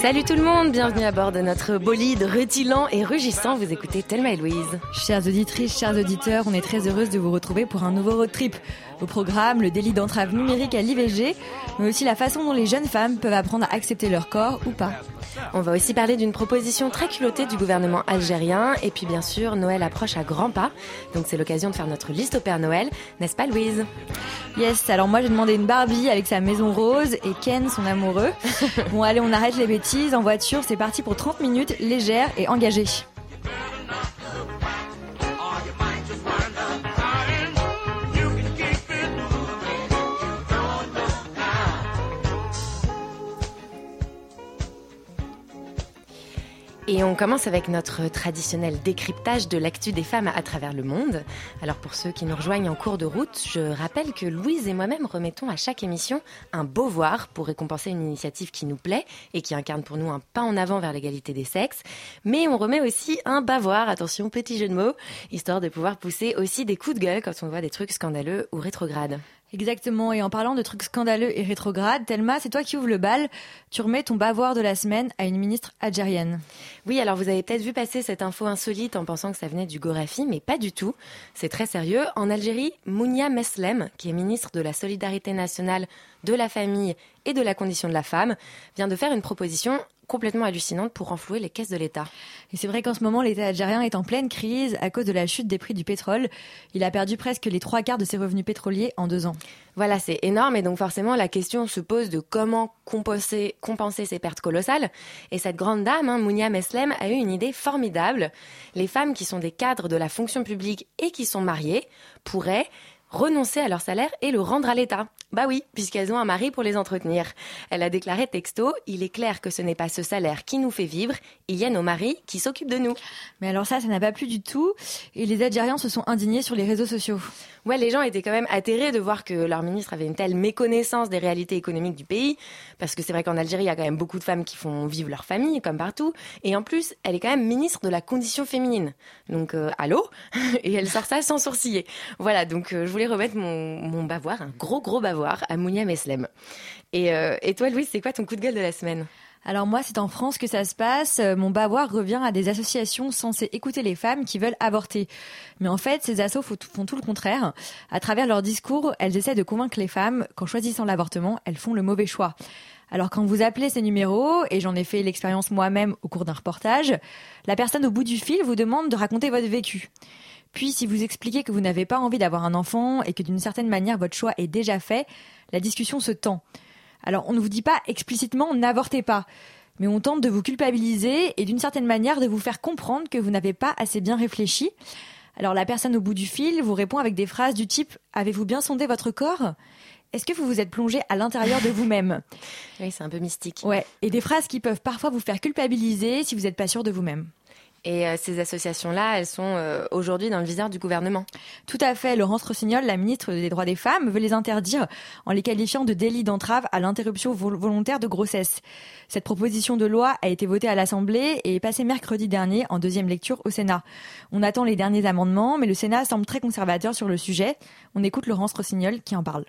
Salut tout le monde, bienvenue à bord de notre bolide rutilant et rugissant. Vous écoutez Thelma et Louise. Chères auditrices, chers auditeurs, on est très heureuse de vous retrouver pour un nouveau road trip. Au programme, le délit d'entrave numérique à l'IVG, mais aussi la façon dont les jeunes femmes peuvent apprendre à accepter leur corps ou pas. On va aussi parler d'une proposition très culottée du gouvernement algérien. Et puis bien sûr, Noël approche à grands pas. Donc c'est l'occasion de faire notre liste au Père Noël, n'est-ce pas Louise? Yes, alors moi j'ai demandé une Barbie avec sa maison rose et Ken son amoureux. bon allez, on arrête les bêtises. En voiture, c'est parti pour 30 minutes, légère et engagée. Et on commence avec notre traditionnel décryptage de l'actu des femmes à travers le monde. Alors pour ceux qui nous rejoignent en cours de route, je rappelle que Louise et moi-même remettons à chaque émission un beauvoir pour récompenser une initiative qui nous plaît et qui incarne pour nous un pas en avant vers l'égalité des sexes. Mais on remet aussi un bavoir, attention petit jeu de mots, histoire de pouvoir pousser aussi des coups de gueule quand on voit des trucs scandaleux ou rétrogrades. Exactement, et en parlant de trucs scandaleux et rétrogrades, Thelma, c'est toi qui ouvres le bal. Tu remets ton bavoir de la semaine à une ministre algérienne. Oui, alors vous avez peut-être vu passer cette info insolite en pensant que ça venait du Gorafi, mais pas du tout. C'est très sérieux. En Algérie, Mounia Meslem, qui est ministre de la Solidarité nationale, de la famille et de la condition de la femme, vient de faire une proposition complètement hallucinante pour renflouer les caisses de l'État. Et c'est vrai qu'en ce moment, l'État algérien est en pleine crise à cause de la chute des prix du pétrole. Il a perdu presque les trois quarts de ses revenus pétroliers en deux ans. Voilà, c'est énorme et donc forcément la question se pose de comment compenser, compenser ces pertes colossales. Et cette grande dame, hein, Mounia Meslem, a eu une idée formidable. Les femmes qui sont des cadres de la fonction publique et qui sont mariées pourraient renoncer à leur salaire et le rendre à l'État. Bah oui, puisqu'elles ont un mari pour les entretenir. Elle a déclaré texto, il est clair que ce n'est pas ce salaire qui nous fait vivre, il y a nos maris qui s'occupent de nous. Mais alors ça, ça n'a pas plu du tout, et les Algériens se sont indignés sur les réseaux sociaux. Ouais, les gens étaient quand même atterrés de voir que leur ministre avait une telle méconnaissance des réalités économiques du pays, parce que c'est vrai qu'en Algérie, il y a quand même beaucoup de femmes qui font vivre leur famille, comme partout, et en plus, elle est quand même ministre de la condition féminine. Donc, euh, allô? Et elle sort ça sans sourciller. Voilà, donc euh, je voulais remettre mon, mon bavoir, un gros gros bavoir, à Mounia Meslem. Et, euh, toi, Louise, c'est quoi ton coup de gueule de la semaine? Alors moi, c'est en France que ça se passe. Euh, Mon bavoir revient à des associations censées écouter les femmes qui veulent avorter. Mais en fait, ces assos font tout le contraire. À travers leur discours, elles essaient de convaincre les femmes qu'en choisissant l'avortement, elles font le mauvais choix. Alors quand vous appelez ces numéros, et j'en ai fait l'expérience moi-même au cours d'un reportage, la personne au bout du fil vous demande de raconter votre vécu. Puis si vous expliquez que vous n'avez pas envie d'avoir un enfant et que d'une certaine manière votre choix est déjà fait, la discussion se tend. Alors on ne vous dit pas explicitement n'avortez pas, mais on tente de vous culpabiliser et d'une certaine manière de vous faire comprendre que vous n'avez pas assez bien réfléchi. Alors la personne au bout du fil vous répond avec des phrases du type Avez-vous bien sondé votre corps? Est-ce que vous vous êtes plongé à l'intérieur de vous-même? Oui, c'est un peu mystique. Ouais, et des phrases qui peuvent parfois vous faire culpabiliser si vous n'êtes pas sûr de vous-même. Et euh, ces associations-là, elles sont euh, aujourd'hui dans le viseur du gouvernement. Tout à fait. Laurence Rossignol, la ministre des droits des femmes, veut les interdire en les qualifiant de délit d'entrave à l'interruption vol- volontaire de grossesse. Cette proposition de loi a été votée à l'Assemblée et est passée mercredi dernier en deuxième lecture au Sénat. On attend les derniers amendements, mais le Sénat semble très conservateur sur le sujet. On écoute Laurence Rossignol qui en parle.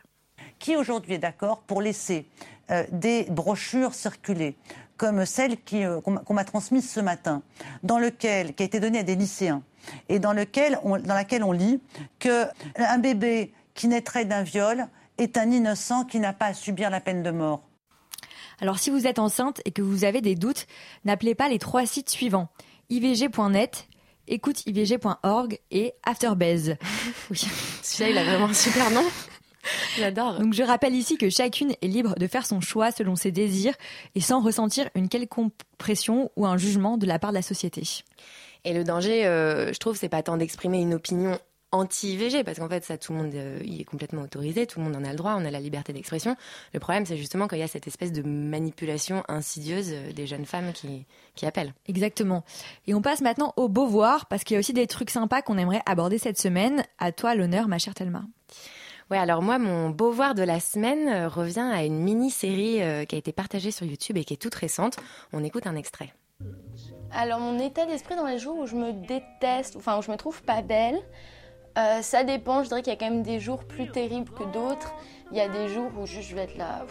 Qui aujourd'hui est d'accord pour laisser euh, des brochures circuler? Comme celle qui, euh, qu'on m'a- qu'on m'a transmise ce matin, dans lequel, qui a été donnée à des lycéens, et dans, lequel on, dans laquelle on lit que un bébé qui naîtrait d'un viol est un innocent qui n'a pas à subir la peine de mort. Alors si vous êtes enceinte et que vous avez des doutes, n'appelez pas les trois sites suivants. ivg.net, écouteivg.org et Afterbase. Oui, celui-là, il a vraiment un super nom. J'adore. Donc je rappelle ici que chacune est libre de faire son choix selon ses désirs et sans ressentir une quelconque pression ou un jugement de la part de la société. Et le danger, euh, je trouve, c'est pas tant d'exprimer une opinion anti-IVG, parce qu'en fait, ça, tout le monde euh, y est complètement autorisé, tout le monde en a le droit, on a la liberté d'expression. Le problème, c'est justement qu'il y a cette espèce de manipulation insidieuse euh, des jeunes femmes qui, qui appellent. Exactement. Et on passe maintenant au Beauvoir, parce qu'il y a aussi des trucs sympas qu'on aimerait aborder cette semaine. À toi l'honneur, ma chère Thelma. Ouais, alors moi, mon Beauvoir de la semaine euh, revient à une mini-série qui a été partagée sur YouTube et qui est toute récente. On écoute un extrait. Alors mon état d'esprit dans les jours où je me déteste, enfin où je me trouve pas belle, euh, ça dépend, je dirais qu'il y a quand même des jours plus terribles que d'autres. Il y a des jours où juste je vais être là,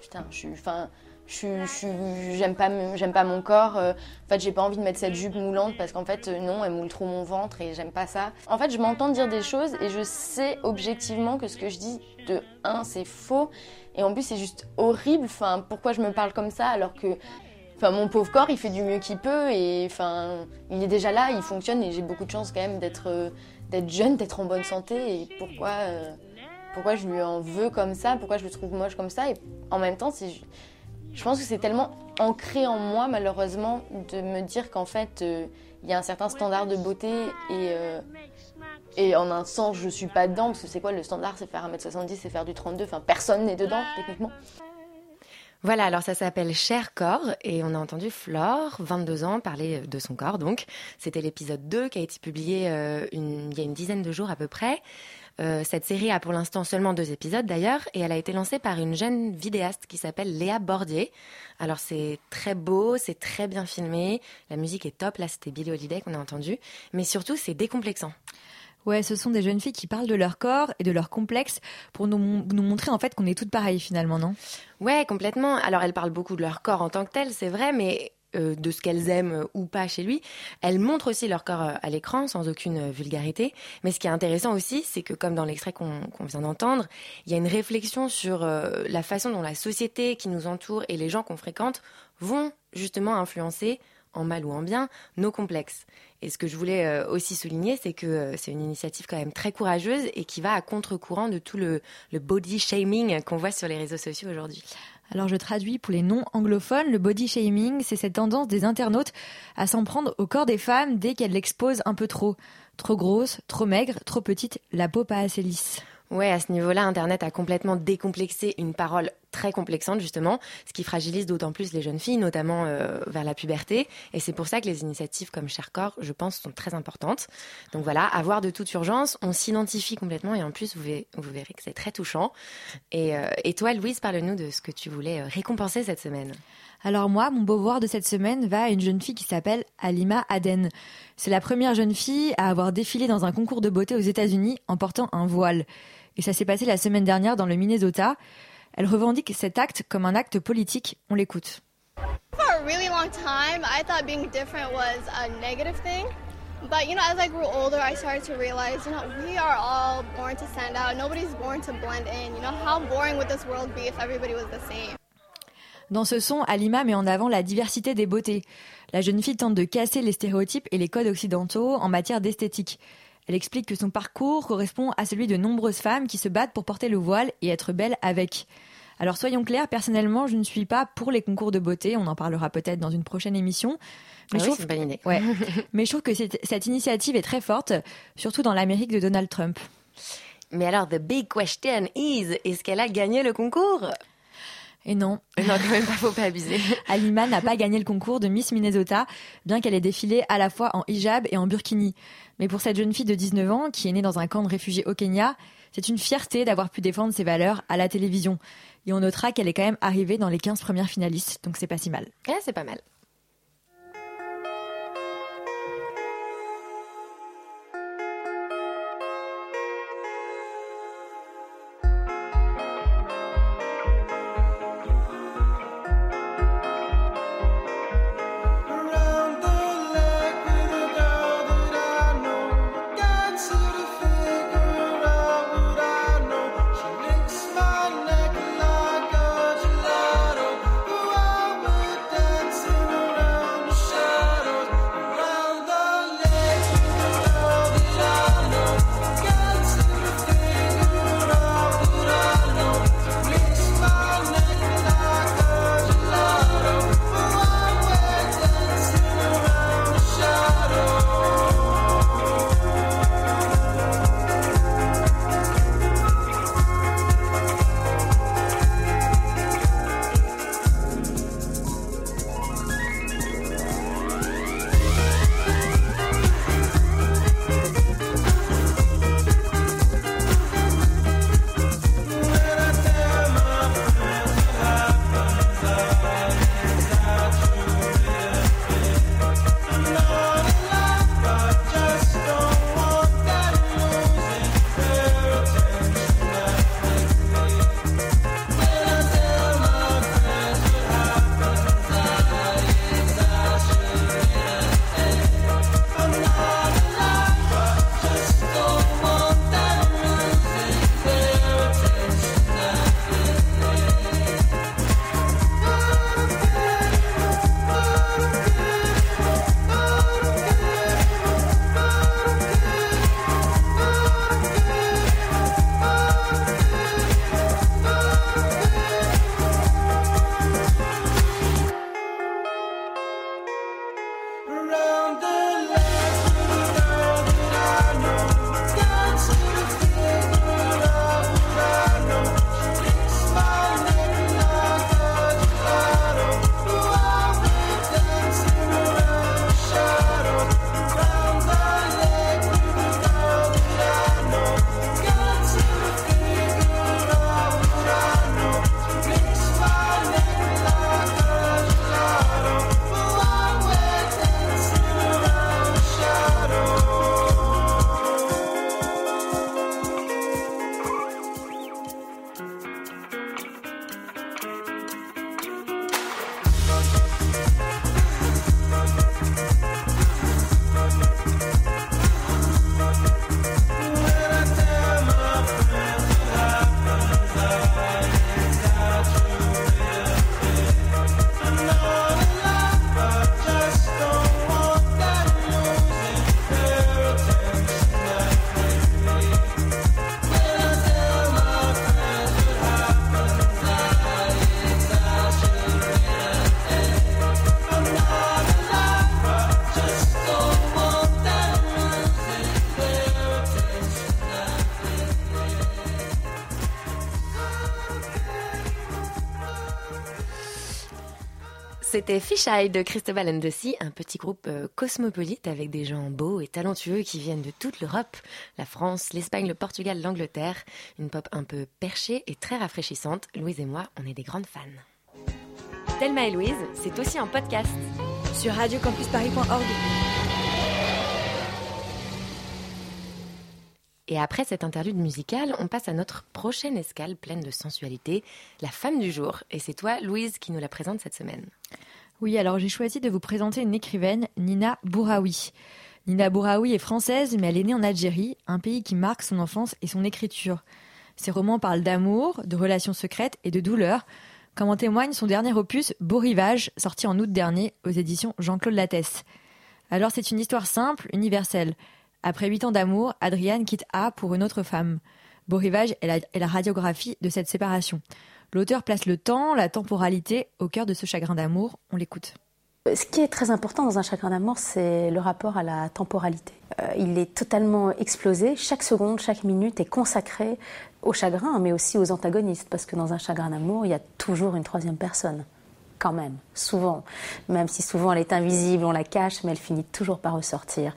putain, je suis, enfin, j'aime pas, j'aime pas mon corps. Euh, en fait, j'ai pas envie de mettre cette jupe moulante parce qu'en fait, euh, non, elle moule trop mon ventre et j'aime pas ça. En fait, je m'entends dire des choses et je sais objectivement que ce que je dis de un, c'est faux et en plus c'est juste horrible. Enfin, pourquoi je me parle comme ça alors que Enfin, mon pauvre corps, il fait du mieux qu'il peut et enfin, il est déjà là, il fonctionne et j'ai beaucoup de chance quand même d'être d'être jeune, d'être en bonne santé et pourquoi, euh, pourquoi je lui en veux comme ça, pourquoi je le trouve moche comme ça. Et en même temps, je pense que c'est tellement ancré en moi, malheureusement, de me dire qu'en fait, euh, il y a un certain standard de beauté et, euh, et en un sens, je suis pas dedans, parce que c'est quoi le standard? C'est faire 1m70, c'est faire du 32, enfin personne n'est dedans, techniquement. Voilà, alors ça s'appelle Cher corps et on a entendu Flore, 22 ans, parler de son corps donc. C'était l'épisode 2 qui a été publié euh, il y a une dizaine de jours à peu près. Euh, cette série a pour l'instant seulement deux épisodes d'ailleurs et elle a été lancée par une jeune vidéaste qui s'appelle Léa Bordier. Alors c'est très beau, c'est très bien filmé, la musique est top, là c'était Billie Holiday qu'on a entendu, mais surtout c'est décomplexant. Ouais, ce sont des jeunes filles qui parlent de leur corps et de leur complexe pour nous, nous montrer en fait qu'on est toutes pareilles finalement, non? Ouais, complètement. Alors elles parlent beaucoup de leur corps en tant que tel, c'est vrai, mais de ce qu'elles aiment ou pas chez lui. Elles montrent aussi leur corps euh, à l'écran sans aucune euh, vulgarité. Mais ce qui est intéressant aussi, c'est que comme dans l'extrait qu'on vient d'entendre, il y a une réflexion sur la façon dont la société qui nous entoure et les gens qu'on fréquente vont justement influencer en mal ou en bien, nos complexes. Et ce que je voulais euh, aussi souligner, c'est que euh, c'est une initiative quand même très courageuse et qui va à contre-courant de tout le, body shaming qu'on voit sur les réseaux sociaux aujourd'hui. Alors je traduis pour les non-anglophones, le body shaming, c'est cette tendance des internautes à s'en prendre au corps des femmes dès qu'elles l'exposent un peu trop. Trop grosse, trop maigre, trop petite, la peau pas assez lisse. Ouais, à ce niveau-là, Internet a complètement décomplexé une parole très complexante justement, ce qui fragilise d'autant plus les jeunes filles, notamment euh, vers la puberté. Et c'est pour ça que les initiatives comme Cher Corps, je pense, sont très importantes. Donc voilà, avoir de toute urgence, on s'identifie complètement et en plus, vous verrez, que c'est très touchant. Et, euh, et toi, Louise, parle-nous de ce que tu voulais euh, récompenser cette semaine. Alors moi, mon beau voir de cette semaine va à une jeune fille qui s'appelle Alima Aden. C'est la première jeune fille à avoir défilé dans un concours de beauté aux États-Unis en portant un voile. Et ça s'est passé la semaine dernière dans le Minnesota. Elle revendique cet acte comme un acte politique. On l'écoute. For a really long time, I thought being different was a negative thing. But you know, as I grew older, I started to realize, you know, we are all born to stand out. Nobody's born to blend in. You know, how boring would this world be if everybody was the same? Dans ce son, Alima met en avant la diversité des beautés. La jeune fille tente de casser les stéréotypes et les codes occidentaux en matière d'esthétique. Elle explique que son parcours correspond à celui de nombreuses femmes qui se battent pour porter le voile et être belles avec. Alors soyons clairs, personnellement, je ne suis pas pour les concours de beauté, on en parlera peut-être dans une prochaine émission. Mais, ah oui, une Ouais. Mais je trouve que cette, cette initiative est très forte, surtout dans l'Amérique de Donald Trump. Mais alors, the big question is, est-ce qu'elle a gagné le concours? Et non. non, quand même pas, faut pas abuser. Alima n'a pas gagné le concours de Miss Minnesota, bien qu'elle ait défilé à la fois en hijab et en burkini. Mais pour cette jeune fille de 19 ans, qui est née dans un camp de réfugiés au Kenya, c'est une fierté d'avoir pu défendre ses valeurs à la télévision. Et on notera qu'elle est quand même arrivée dans les 15 premières finalistes, donc c'est pas si mal. Ouais, c'est pas mal. C'était Fish Eye de Cristobal the un petit groupe euh, cosmopolite avec des gens beaux et talentueux qui viennent de toute l'Europe, la France, l'Espagne, le Portugal, l'Angleterre. Une pop un peu perchée et très rafraîchissante. Louise et moi, on est des grandes fans. Thelma et Louise, c'est aussi un podcast. Sur radiocampusparis.org. Et après cette interlude musicale, on passe à notre prochaine escale pleine de sensualité, la femme du jour. Et c'est toi, Louise, qui nous la présente cette semaine. Oui, alors j'ai choisi de vous présenter une écrivaine, Nina Bouraoui. Nina Bouraoui est française, mais elle est née en Algérie, un pays qui marque son enfance et son écriture. Ses romans parlent d'amour, de relations secrètes et de douleur, comme en témoigne son dernier opus, Beau Rivage, sorti en août dernier aux éditions Jean-Claude Lattès. Alors c'est une histoire simple, universelle. Après huit ans d'amour, Adrienne quitte A pour une autre femme. Beau Rivage est la, radiographie de cette séparation. L'auteur place le temps, la temporalité au cœur de ce chagrin d'amour. On l'écoute. Ce qui est très important dans un chagrin d'amour, c'est le rapport à la temporalité. Euh, il est totalement explosé. Chaque seconde, chaque minute est consacrée au chagrin, mais aussi aux antagonistes, parce que dans un chagrin d'amour, il y a toujours une troisième personne. Quand même, souvent. Même si souvent elle est invisible, on la cache, mais elle finit toujours par ressortir.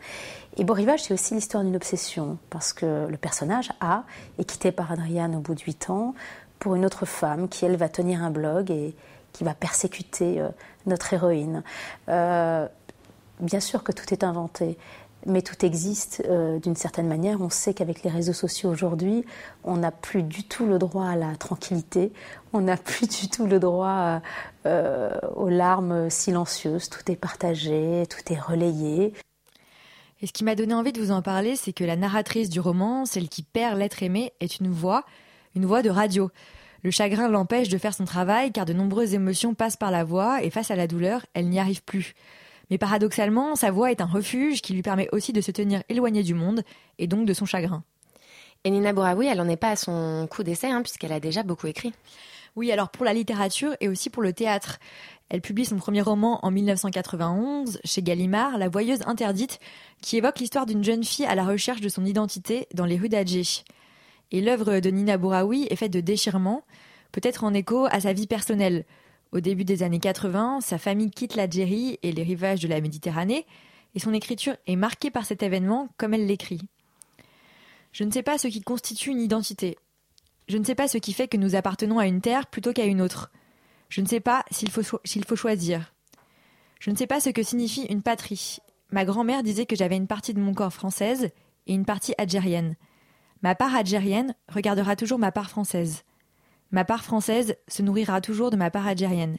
Et Beau Rivage, c'est aussi l'histoire d'une obsession, parce que le personnage A est quitté par Adriane au bout de 8 ans pour une autre femme qui, elle, va tenir un blog et qui va persécuter euh, notre héroïne. Euh, bien sûr que tout est inventé, mais tout existe euh, d'une certaine manière. On sait qu'avec les réseaux sociaux aujourd'hui, on n'a plus du tout le droit à la tranquillité, on n'a plus du tout le droit aux larmes silencieuses. Tout est partagé, tout est relayé. Et ce qui m'a donné envie de vous en parler, c'est que la narratrice du roman, celle qui perd l'être aimé, est une voix, une voix de radio. Le chagrin l'empêche de faire son travail car de nombreuses émotions passent par la voix et face à la douleur, elle n'y arrive plus. Mais paradoxalement, sa voix est un refuge qui lui permet aussi de se tenir éloignée du monde et donc de son chagrin. Et Nina Bouraoui, elle n'en est pas à son coup d'essai hein, puisqu'elle a déjà beaucoup écrit. Oui, alors pour la littérature et aussi pour le théâtre. Elle publie son premier roman en 1991 chez Gallimard, La Voyeuse interdite, qui évoque l'histoire d'une jeune fille à la recherche de son identité dans les rues d'Alger. Et l'œuvre de Nina Bouraoui est faite de déchirements, peut-être en écho à sa vie personnelle. Au début des années 80, sa famille quitte l'Algérie et les rivages de la Méditerranée, et son écriture est marquée par cet événement comme elle l'écrit. Je ne sais pas ce qui constitue une identité. Je ne sais pas ce qui fait que nous appartenons à une terre plutôt qu'à une autre. Je ne sais pas s'il faut, s'il faut choisir. Je ne sais pas ce que signifie une patrie. Ma grand-mère disait que j'avais une partie de mon corps française et une partie algérienne. Ma part algérienne regardera toujours ma part française. Ma part française se nourrira toujours de ma part algérienne.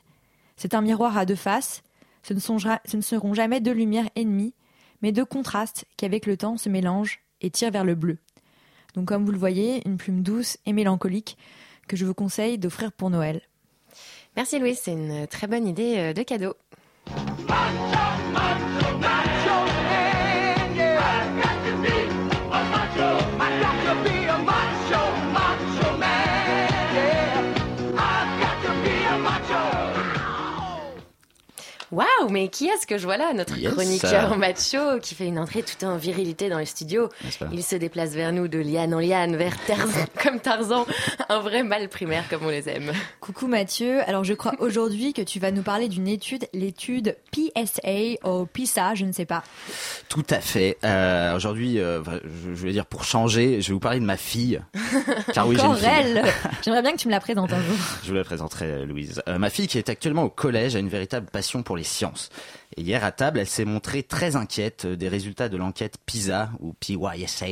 C'est un miroir à deux faces. Ce ne, ce ne seront jamais deux lumières ennemies, mais deux contrastes qui, avec le temps, se mélangent et tirent vers le bleu. Donc, comme vous le voyez, une plume douce et mélancolique que je vous conseille d'offrir pour Noël. Merci Louis, c'est une très bonne idée euh, de cadeau. Waouh, mais qui est-ce que je vois là Notre chroniqueur macho qui fait une entrée tout en virilité dans le studio. Il se déplace vers nous de liane en liane, vers Tarzan, comme Tarzan, un vrai mâle primaire comme on les aime. Coucou Mathieu, alors je crois aujourd'hui que tu vas nous parler d'une étude, l'étude PSA ou PISA, je ne sais pas. Tout à fait. Euh, aujourd'hui, euh, je vais dire pour changer, je vais vous parler de ma fille. Car oui, j'ai elle. J'aimerais bien que tu me la présentes un jour. Je vous la présenterai, Louise. Euh, ma fille qui est actuellement au collège a une véritable passion pour les sciences. Et hier à table, elle s'est montrée très inquiète des résultats de l'enquête PISA ou PYSA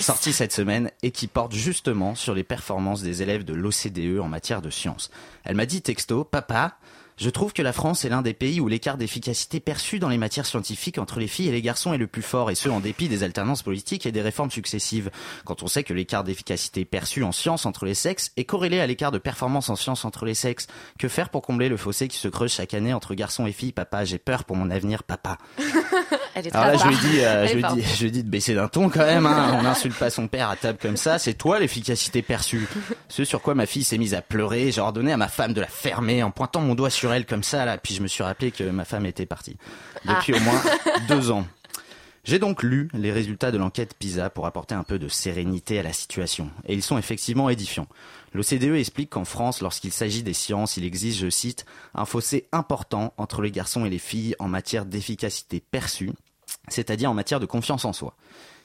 sortie cette semaine et qui porte justement sur les performances des élèves de l'OCDE en matière de sciences. Elle m'a dit texto, papa, je trouve que la France est l'un des pays où l'écart d'efficacité perçu dans les matières scientifiques entre les filles et les garçons est le plus fort, et ce en dépit des alternances politiques et des réformes successives. Quand on sait que l'écart d'efficacité perçu en sciences entre les sexes est corrélé à l'écart de performance en sciences entre les sexes, que faire pour combler le fossé qui se creuse chaque année entre garçons et filles? Papa, j'ai peur pour mon avenir, papa. Elle est Alors là, je lui dis, euh, je lui dis, je lui dis de baisser d'un ton quand même. Hein. On n'insulte pas son père à table comme ça. C'est toi l'efficacité perçue. Ce sur quoi ma fille s'est mise à pleurer. J'ai ordonné à ma femme de la fermer en pointant mon doigt sur elle comme ça là. Puis je me suis rappelé que ma femme était partie depuis ah. au moins deux ans. J'ai donc lu les résultats de l'enquête PISA pour apporter un peu de sérénité à la situation. Et ils sont effectivement édifiants. L'OCDE explique qu'en France, lorsqu'il s'agit des sciences, il existe, je cite, un fossé important entre les garçons et les filles en matière d'efficacité perçue, c'est-à-dire en matière de confiance en soi.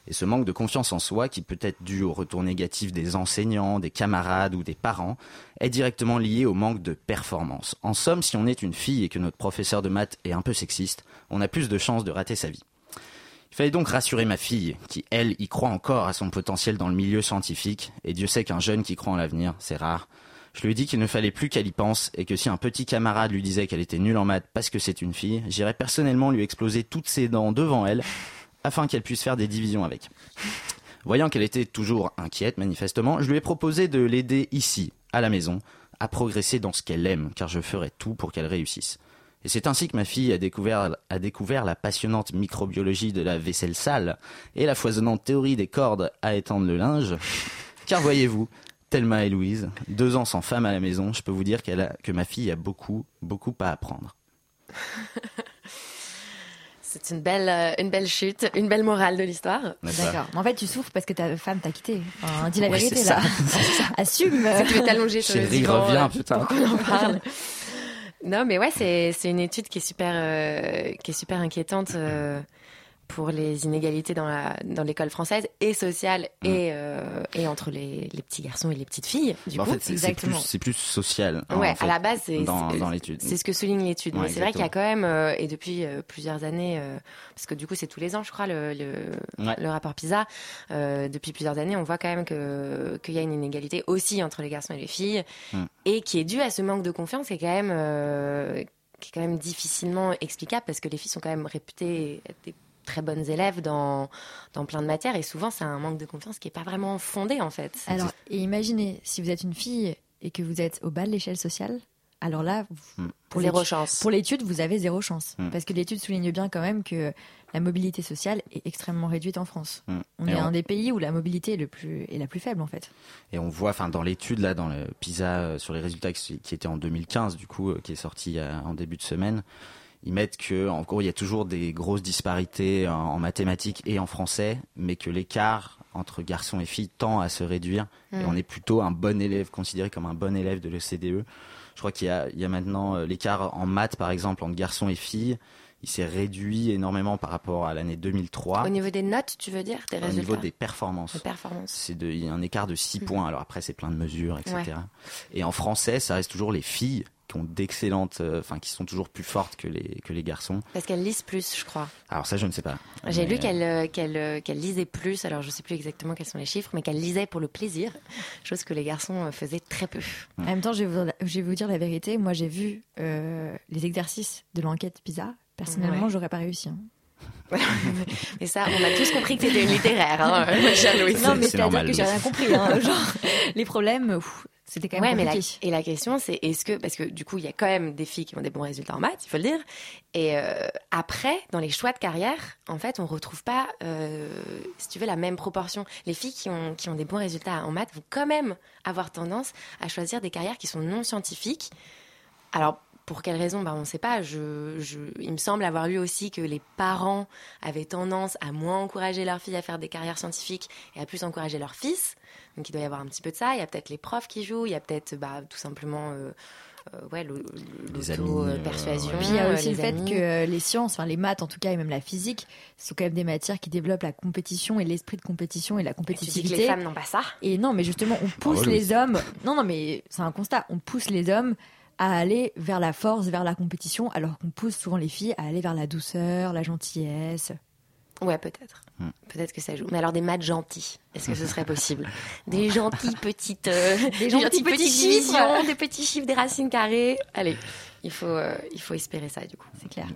Et ce manque de confiance en soi, qui peut être dû au retour négatif des enseignants, des camarades ou des parents, est directement lié au manque de performance. En somme, si on est une fille et que notre professeur de maths est un peu sexiste, on a plus de chances de rater sa vie. Il fallait donc rassurer ma fille, qui, elle, y croit encore à son potentiel dans le milieu scientifique, et Dieu sait qu'un jeune qui croit en l'avenir, c'est rare. Je lui ai dit qu'il ne fallait plus qu'elle y pense, et que si un petit camarade lui disait qu'elle était nulle en maths parce que c'est une fille, j'irais personnellement lui exploser toutes ses dents devant elle, afin qu'elle puisse faire des divisions avec. Voyant qu'elle était toujours inquiète, manifestement, je lui ai proposé de l'aider ici, à la maison, à progresser dans ce qu'elle aime, car je ferai tout pour qu'elle réussisse. Et c'est ainsi que ma fille a découvert, a découvert la passionnante microbiologie de la vaisselle sale et la foisonnante théorie des cordes à étendre le linge. Car voyez-vous, Thelma et Louise, deux ans sans femme à la maison, je peux vous dire qu'elle a, que ma fille a beaucoup, beaucoup à apprendre. C'est une belle, euh, une belle chute, une belle morale de l'histoire. D'accord. En fait, tu souffres parce que ta femme t'a quitté. Enfin, dis la Ouais, vérité là. ça. Assume. C'est que tu veux t'allonger sur le Chérie, divan, reviens, euh, putain. pour qu'on en parle. Non, mais ouais, c'est c'est une étude qui est super, euh, qui est super inquiétante euh, pour les inégalités dans la dans l'école française et sociale et euh, et entre les, les petits garçons et les petites filles. Du Bah, en fait, c'est- c'est plus, c'est plus social. hein, Ouais, en fait, à la base, c'est dans, c'est- dans l'étude. C'est ce que souligne l'étude. Ouais, Mais c'est vrai qu'il y a quand même, euh, et depuis euh, plusieurs années, euh, parce que du coup c'est tous les ans, je crois, le, le, Ouais. le rapport PISA. euh, depuis plusieurs années, on voit quand même que qu'il y a une inégalité aussi entre les garçons et les filles, Mm. et qui est due à ce manque de confiance, qui est quand même euh, qui est quand même difficilement explicable parce que les filles sont quand même réputées être des très bonnes élèves dans, dans plein de matières et souvent c'est un manque de confiance qui est pas vraiment fondé en fait. Alors, et imaginez, si vous êtes une fille et que vous êtes au bas de l'échelle sociale, alors là, vous- Mm. pour Zéro l'étude- chance. Pour l'étude, vous avez zéro chance. Mm. Parce que l'étude souligne bien quand même que la mobilité sociale est extrêmement réduite en France. Mm. On Et est on- un des pays où la mobilité est, le plus, est la plus faible en fait. Et on voit, enfin, dans l'étude là, dans le PISA euh, sur les résultats qui, qui était en 2015, du coup, euh, qui est sorti euh, en début de semaine, ils mettent que, en gros, il y a toujours des grosses disparités en, en mathématiques et en français, mais que l'écart entre garçons et filles tend à se réduire. Et Mm. on est plutôt un bon élève, considéré comme un bon élève de l'OCDE. Je crois qu'il y a, il y a maintenant euh, l'écart en maths, par exemple, entre garçons et filles. Il s'est réduit énormément par rapport à l'année 2003. Au niveau des notes, tu veux dire, des Au résultats? niveau des performances. de performance. C'est de, il y a un écart de 6 Mhm. points. Alors après, c'est plein de mesures, etc. Ouais. Et en français, ça reste toujours les filles qui ont d'excellentes, euh, enfin, qui sont toujours plus fortes que les, que les garçons. Parce qu'elles lisent plus, je crois. Alors ça, je ne sais pas. J'ai Mais, lu qu'elle euh, qu'elle euh, qu'elle lisait plus, alors je sais plus exactement quels sont les chiffres, mais qu'elle lisait pour le plaisir, chose que les garçons euh, faisaient très peu. En même temps, je vais vous, je vais vous dire la vérité. Moi, j'ai vu euh, les exercices de l'enquête PISA. Personnellement, Ouais. j'aurais pas réussi. hein. Et ça, on a tous compris que c'était une littéraire, hein. Non, mais c'est c'est-à-dire normal. que j'ai rien compris. hein. Genre, les problèmes, ouf, c'était quand même Ouais, mais la, compliqué. et la question, c'est est-ce que, parce que du coup, il y a quand même des filles qui ont des bons résultats en maths, il faut le dire. Et euh, après, dans les choix de carrière, en fait, on retrouve pas, euh, si tu veux, la même proportion. Les filles qui ont, qui ont des bons résultats en maths vont quand même avoir tendance à choisir des carrières qui sont non scientifiques. Alors, pour quelle raison? Bah, On ne sait pas. Je, je- il me semble avoir lu aussi que les parents avaient tendance à moins encourager leurs filles à faire des carrières scientifiques et à plus encourager leurs fils. Donc il doit y avoir un petit peu de ça. Il y a peut-être les profs qui jouent, il y a peut-être bah, tout simplement euh, euh, ouais, le- le- Les amis, euh, l'auto-persuasion. ouais. Puis il y a euh, aussi les le fait amis. que euh, les sciences, enfin les maths en tout cas, et même la physique, sont quand même des matières qui développent la compétition et l'esprit de compétition et la Et tu dis que compétitivité. les femmes n'ont pas ça? Et non, mais justement, on pousse Bravo, les hommes. Non, non, mais c'est un constat. On pousse les hommes à aller vers la force, vers la compétition, alors qu'on pousse souvent les filles à aller vers la douceur, la gentillesse. Ouais, peut-être. Hmm. Peut-être que ça joue. Mais alors des maths gentils, est-ce que ce serait possible Des gentilles petites, euh, des gentils gentilles petits petites chiffres. divisions, des petits chiffres, des racines carrées. Allez, il faut, euh, il faut espérer ça du coup. C'est clair.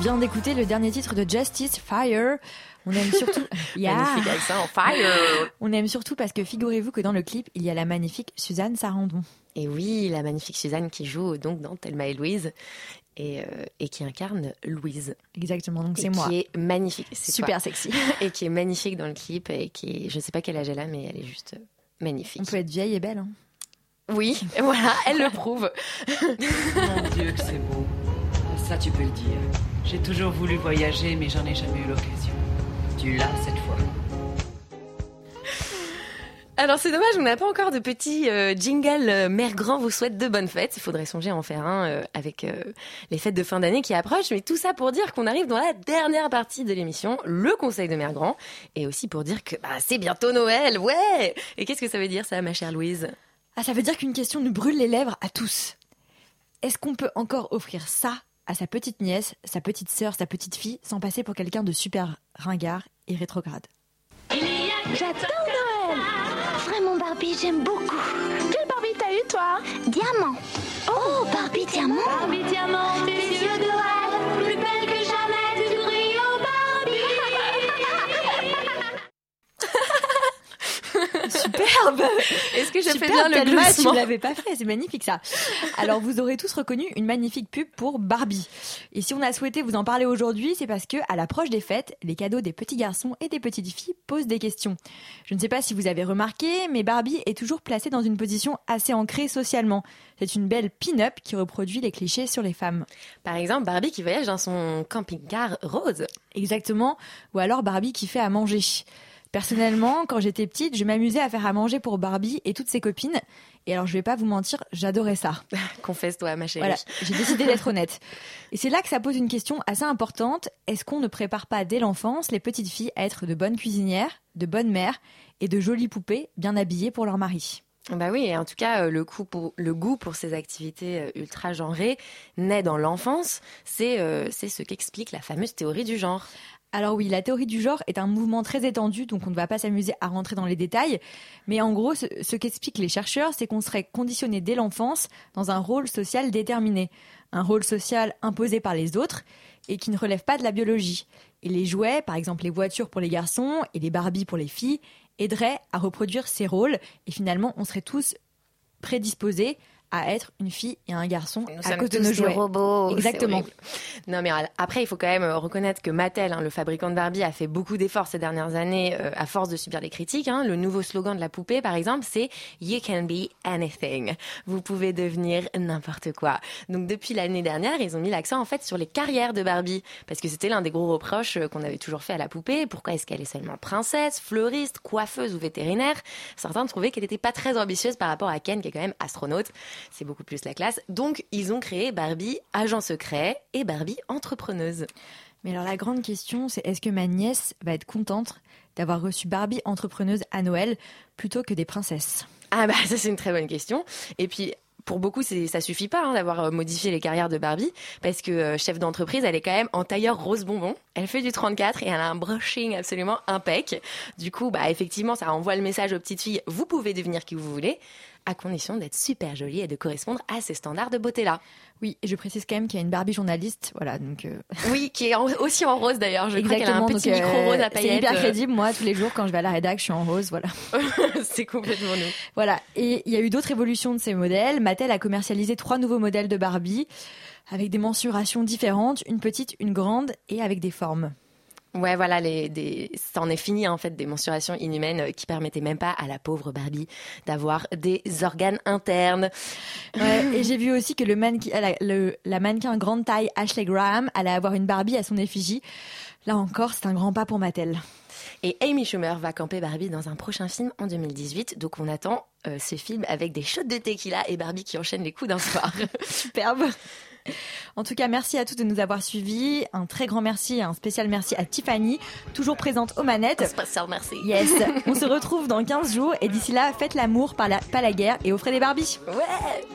Vient d'écouter le dernier titre de Justice, Fire. On aime surtout. Yeah. Accent, fire On aime surtout parce que figurez-vous que dans le clip, il y a la magnifique Suzanne Sarandon. Et oui, la magnifique Suzanne qui joue donc dans Thelma et Louise et, euh, et qui incarne Louise. Exactement, donc c'est moi. Qui est magnifique. c'est Super toi. sexy. Et qui est magnifique dans le clip et qui, est- je sais pas quel âge elle a, mais elle est juste magnifique. On peut être vieille et belle. hein. Oui, voilà, elle le prouve. Mon Dieu, que c'est beau. Ça, tu peux le dire. J'ai toujours voulu voyager, mais j'en ai jamais eu l'occasion. Tu l'as cette fois. Alors c'est dommage, on n'a pas encore de petit euh, jingle euh, Mère Grand vous souhaite de bonnes fêtes. Il faudrait songer à en faire un euh, avec euh, les fêtes de fin d'année qui approchent. Mais tout ça pour dire qu'on arrive dans la dernière partie de l'émission, le conseil de Mère Grand. Et aussi pour dire que bah, c'est bientôt Noël, ouais Et qu'est-ce que ça veut dire ça, ma chère Louise? Ah, ça veut dire qu'une question nous brûle les lèvres à tous. Est-ce qu'on peut encore offrir ça à sa petite nièce, sa petite sœur, sa petite fille, sans passer pour quelqu'un de super ringard et rétrograde J'adore Noël Vraiment Barbie, j'aime beaucoup. Quelle Barbie t'as eu toi? Diamant. Oh, Barbie diamant. Superbe Est-ce que je fais bien le gloussement Tu l'avais pas fait, c'est magnifique ça. Alors vous aurez tous reconnu une magnifique pub pour Barbie. Et si on a souhaité vous en parler aujourd'hui, c'est parce que à l'approche des fêtes, les cadeaux des petits garçons et des petites filles posent des questions. Je ne sais pas si vous avez remarqué, mais Barbie est toujours placée dans une position assez ancrée socialement. C'est une belle pin-up qui reproduit les clichés sur les femmes. Par exemple, Barbie qui voyage dans son camping-car rose. Exactement. Ou alors Barbie qui fait à manger. Personnellement, quand j'étais petite, je m'amusais à faire à manger pour Barbie et toutes ses copines. Et alors, je vais pas vous mentir, j'adorais ça. Confesse-toi, ma chérie. Voilà, j'ai décidé d'être honnête. Et c'est là que ça pose une question assez importante. Est-ce qu'on ne prépare pas dès l'enfance les petites filles à être de bonnes cuisinières, de bonnes mères et de jolies poupées bien habillées pour leur mari? Bah oui, et en tout cas, euh, le, goût pour ces activités euh, ultra genrées naît dans l'enfance. C'est euh, c'est ce qu'explique la fameuse théorie du genre. Alors oui, la théorie du genre est un mouvement très étendu, donc on ne va pas s'amuser à rentrer dans les détails. Mais en gros, ce, ce qu'expliquent les chercheurs, c'est qu'on serait conditionné dès l'enfance dans un rôle social déterminé. Un rôle social imposé par les autres et qui ne relève pas de la biologie. Et les jouets, par exemple les voitures pour les garçons et les Barbies pour les filles, aideraient à reproduire ces rôles. Et finalement, on serait tous prédisposés à être une fille et un garçon Nous à cause de nos jouets. robots. Exactement. Non, mais après, il faut quand même euh, reconnaître que Mattel, hein, le fabricant de Barbie, a fait beaucoup d'efforts ces dernières années euh, à force de subir des critiques. hein. Le nouveau slogan de la poupée, par exemple, c'est You can be anything. Vous pouvez devenir n'importe quoi. Donc, depuis l'année dernière, ils ont mis l'accent en fait sur les carrières de Barbie, parce que c'était l'un des gros reproches euh, qu'on avait toujours fait à la poupée. Pourquoi est-ce qu'elle est seulement princesse, fleuriste, coiffeuse ou vétérinaire? Certains trouvaient qu'elle n'était pas très ambitieuse par rapport à Ken, qui est quand même astronaute. C'est beaucoup plus la classe. Donc, ils ont créé Barbie agent secret et Barbie entrepreneuse. Mais alors la grande question, c'est est-ce que ma nièce va être contente d'avoir reçu Barbie entrepreneuse à Noël plutôt que des princesses? Ah bah ça c'est une très bonne question. Et puis pour beaucoup, ça suffit pas hein, d'avoir euh, modifié les carrières de Barbie, parce que euh, chef d'entreprise, elle est quand même en tailleur rose bonbon. Elle fait du 34 et elle a un brushing absolument impec. Du coup, bah effectivement, ça envoie le message aux petites filles vous pouvez devenir qui vous voulez, à condition d'être super jolie et de correspondre à ces standards de beauté là. Oui, et je précise quand même qu'il y a une Barbie journaliste, voilà, donc... euh, Oui, qui est en- aussi en rose d'ailleurs. Je crois qu'elle a un donc, petit euh, micro rose à C'est paillettes. hyper euh, crédible, moi, tous les jours, quand je vais à la rédac, je suis en rose, voilà. c'est complètement nous. Voilà, et il y a eu d'autres évolutions de ces modèles. Mattel a commercialisé trois nouveaux modèles de Barbie, avec des mensurations différentes, une petite, une grande, et avec des formes. Ouais, voilà, les, des, ça en est fini en fait des mensurations inhumaines euh, qui permettaient même pas à la pauvre Barbie d'avoir des organes internes. Ouais, et j'ai vu aussi que le mannequin, la, le- la mannequin grande taille Ashley Graham allait avoir une Barbie à son effigie. Là encore, c'est un grand pas pour Mattel. Et Amy Schumer va camper Barbie dans un prochain film en 2018, donc on attend euh, ce film avec des shots de tequila et Barbie qui enchaîne les coups d'un soir. Superbe. En tout cas, merci à tous de nous avoir suivis. Un très grand merci, et un spécial merci à Tiffany, toujours présente aux manettes. Spécial merci. Yes, on se retrouve dans 15 jours et d'ici là, faites l'amour, pas la, pas la guerre et offrez des Barbies. Ouais.